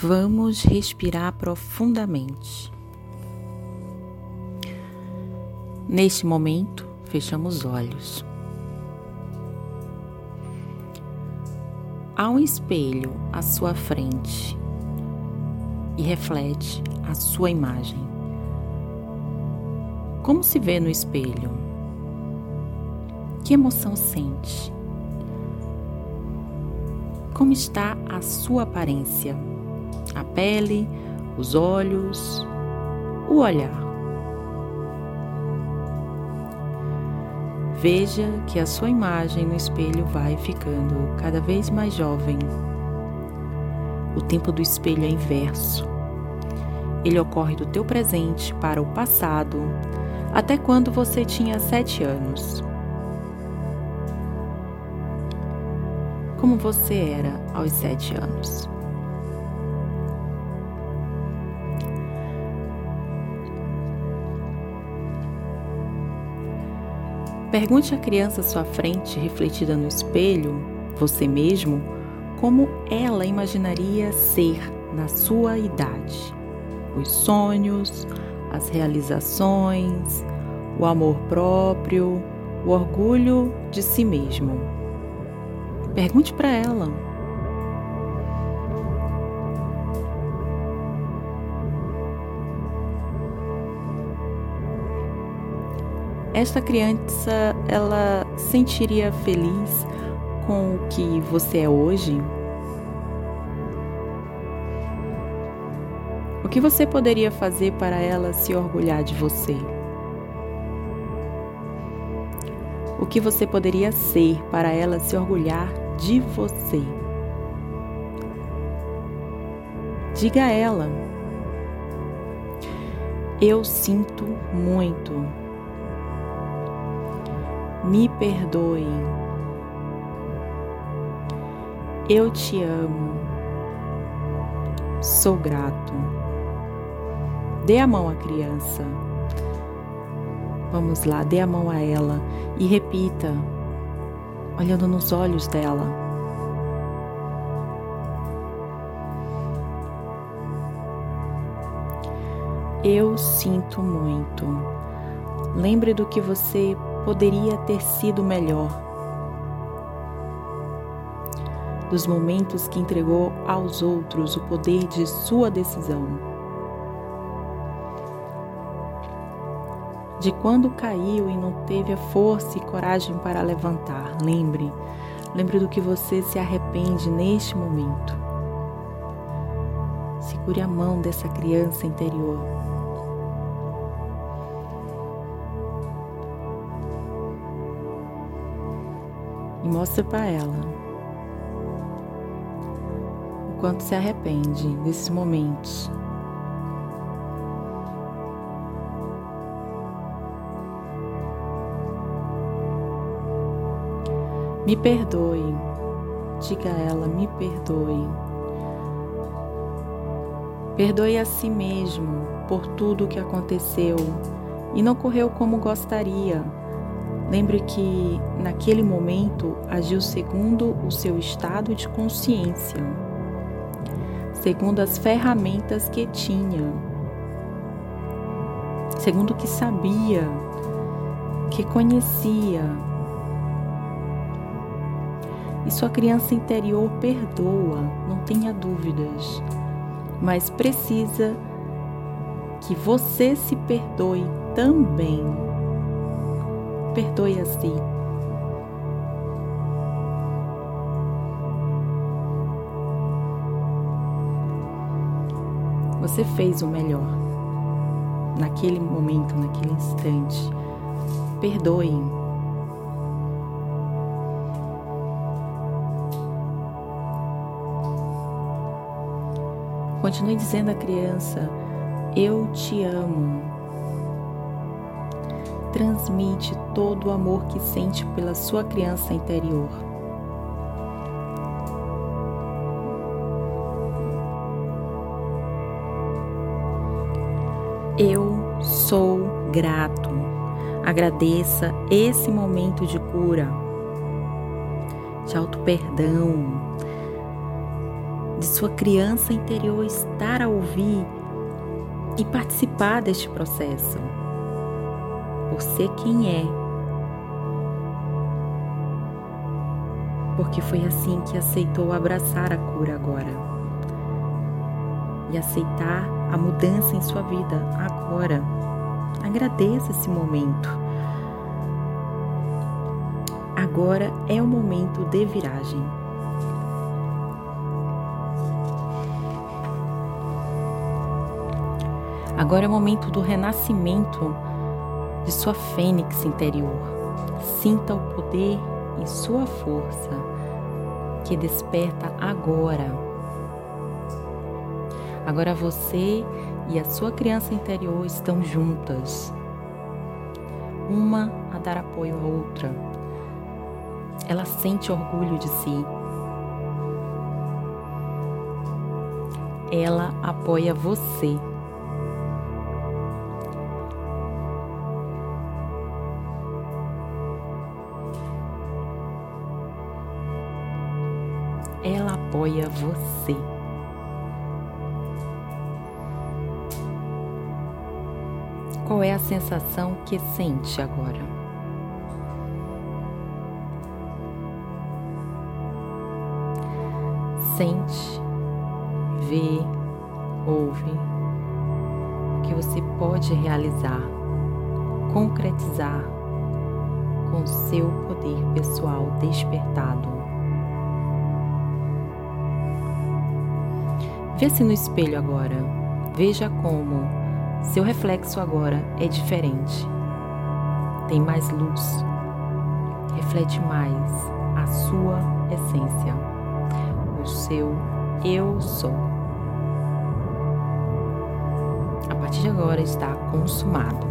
Vamos respirar profundamente. Neste momento, fechamos os olhos. Há um espelho à sua frente e reflete a sua imagem. Como se vê no espelho? Que emoção sente? Como está a sua aparência? A pele, os olhos, o olhar. Veja que a sua imagem no espelho vai ficando cada vez mais jovem. O tempo do espelho é inverso. Ele ocorre do teu presente para o passado, até quando você tinha sete anos. Como você era aos sete anos? Pergunte à criança à sua frente, refletida no espelho, você mesmo, como ela imaginaria ser na sua idade. Os sonhos, as realizações, o amor próprio, o orgulho de si mesmo. Pergunte para ela. Esta criança ela sentiria feliz com o que você é hoje? O que você poderia fazer para ela se orgulhar de você? O que você poderia ser para ela se orgulhar de você? Diga a ela: Eu sinto muito me perdoe. Eu te amo. Sou grato. Dê a mão à criança. Vamos lá, dê a mão a ela e repita, olhando nos olhos dela. Eu sinto muito. Lembre do que você poderia ter sido melhor. Dos momentos que entregou aos outros o poder de sua decisão. De quando caiu e não teve a força e coragem para levantar. Lembre, lembre do que você se arrepende neste momento. Segure a mão dessa criança interior. E mostra para ela o quanto se arrepende desses momentos. Me perdoe, diga a ela, me perdoe. Perdoe a si mesmo por tudo o que aconteceu e não correu como gostaria Lembre que naquele momento agiu segundo o seu estado de consciência, segundo as ferramentas que tinha, segundo o que sabia, que conhecia. E sua criança interior perdoa, não tenha dúvidas, mas precisa que você se perdoe também perdoe a si. Você fez o melhor naquele momento, naquele instante. Perdoe. Continue dizendo à criança: Eu te amo transmite todo o amor que sente pela sua criança interior. Eu sou grato. Agradeça esse momento de cura, de auto-perdão. de sua criança interior estar a ouvir e participar deste processo. Por ser quem é. Porque foi assim que aceitou abraçar a cura agora. E aceitar a mudança em sua vida agora. Agradeça esse momento. Agora é o momento de viragem. Agora é o momento do renascimento de sua fênix interior. Sinta o poder e sua força que desperta agora. Agora você e a sua criança interior estão juntas, uma a dar apoio à outra. Ela sente orgulho de si. Ela apoia você. Apoia você. Qual é a sensação que sente agora? Sente, vê, ouve o que você pode realizar, concretizar com seu poder pessoal despertado. Vê-se no espelho agora. Veja como seu reflexo agora é diferente. Tem mais luz. Reflete mais a sua essência. O seu eu sou. A partir de agora está consumado.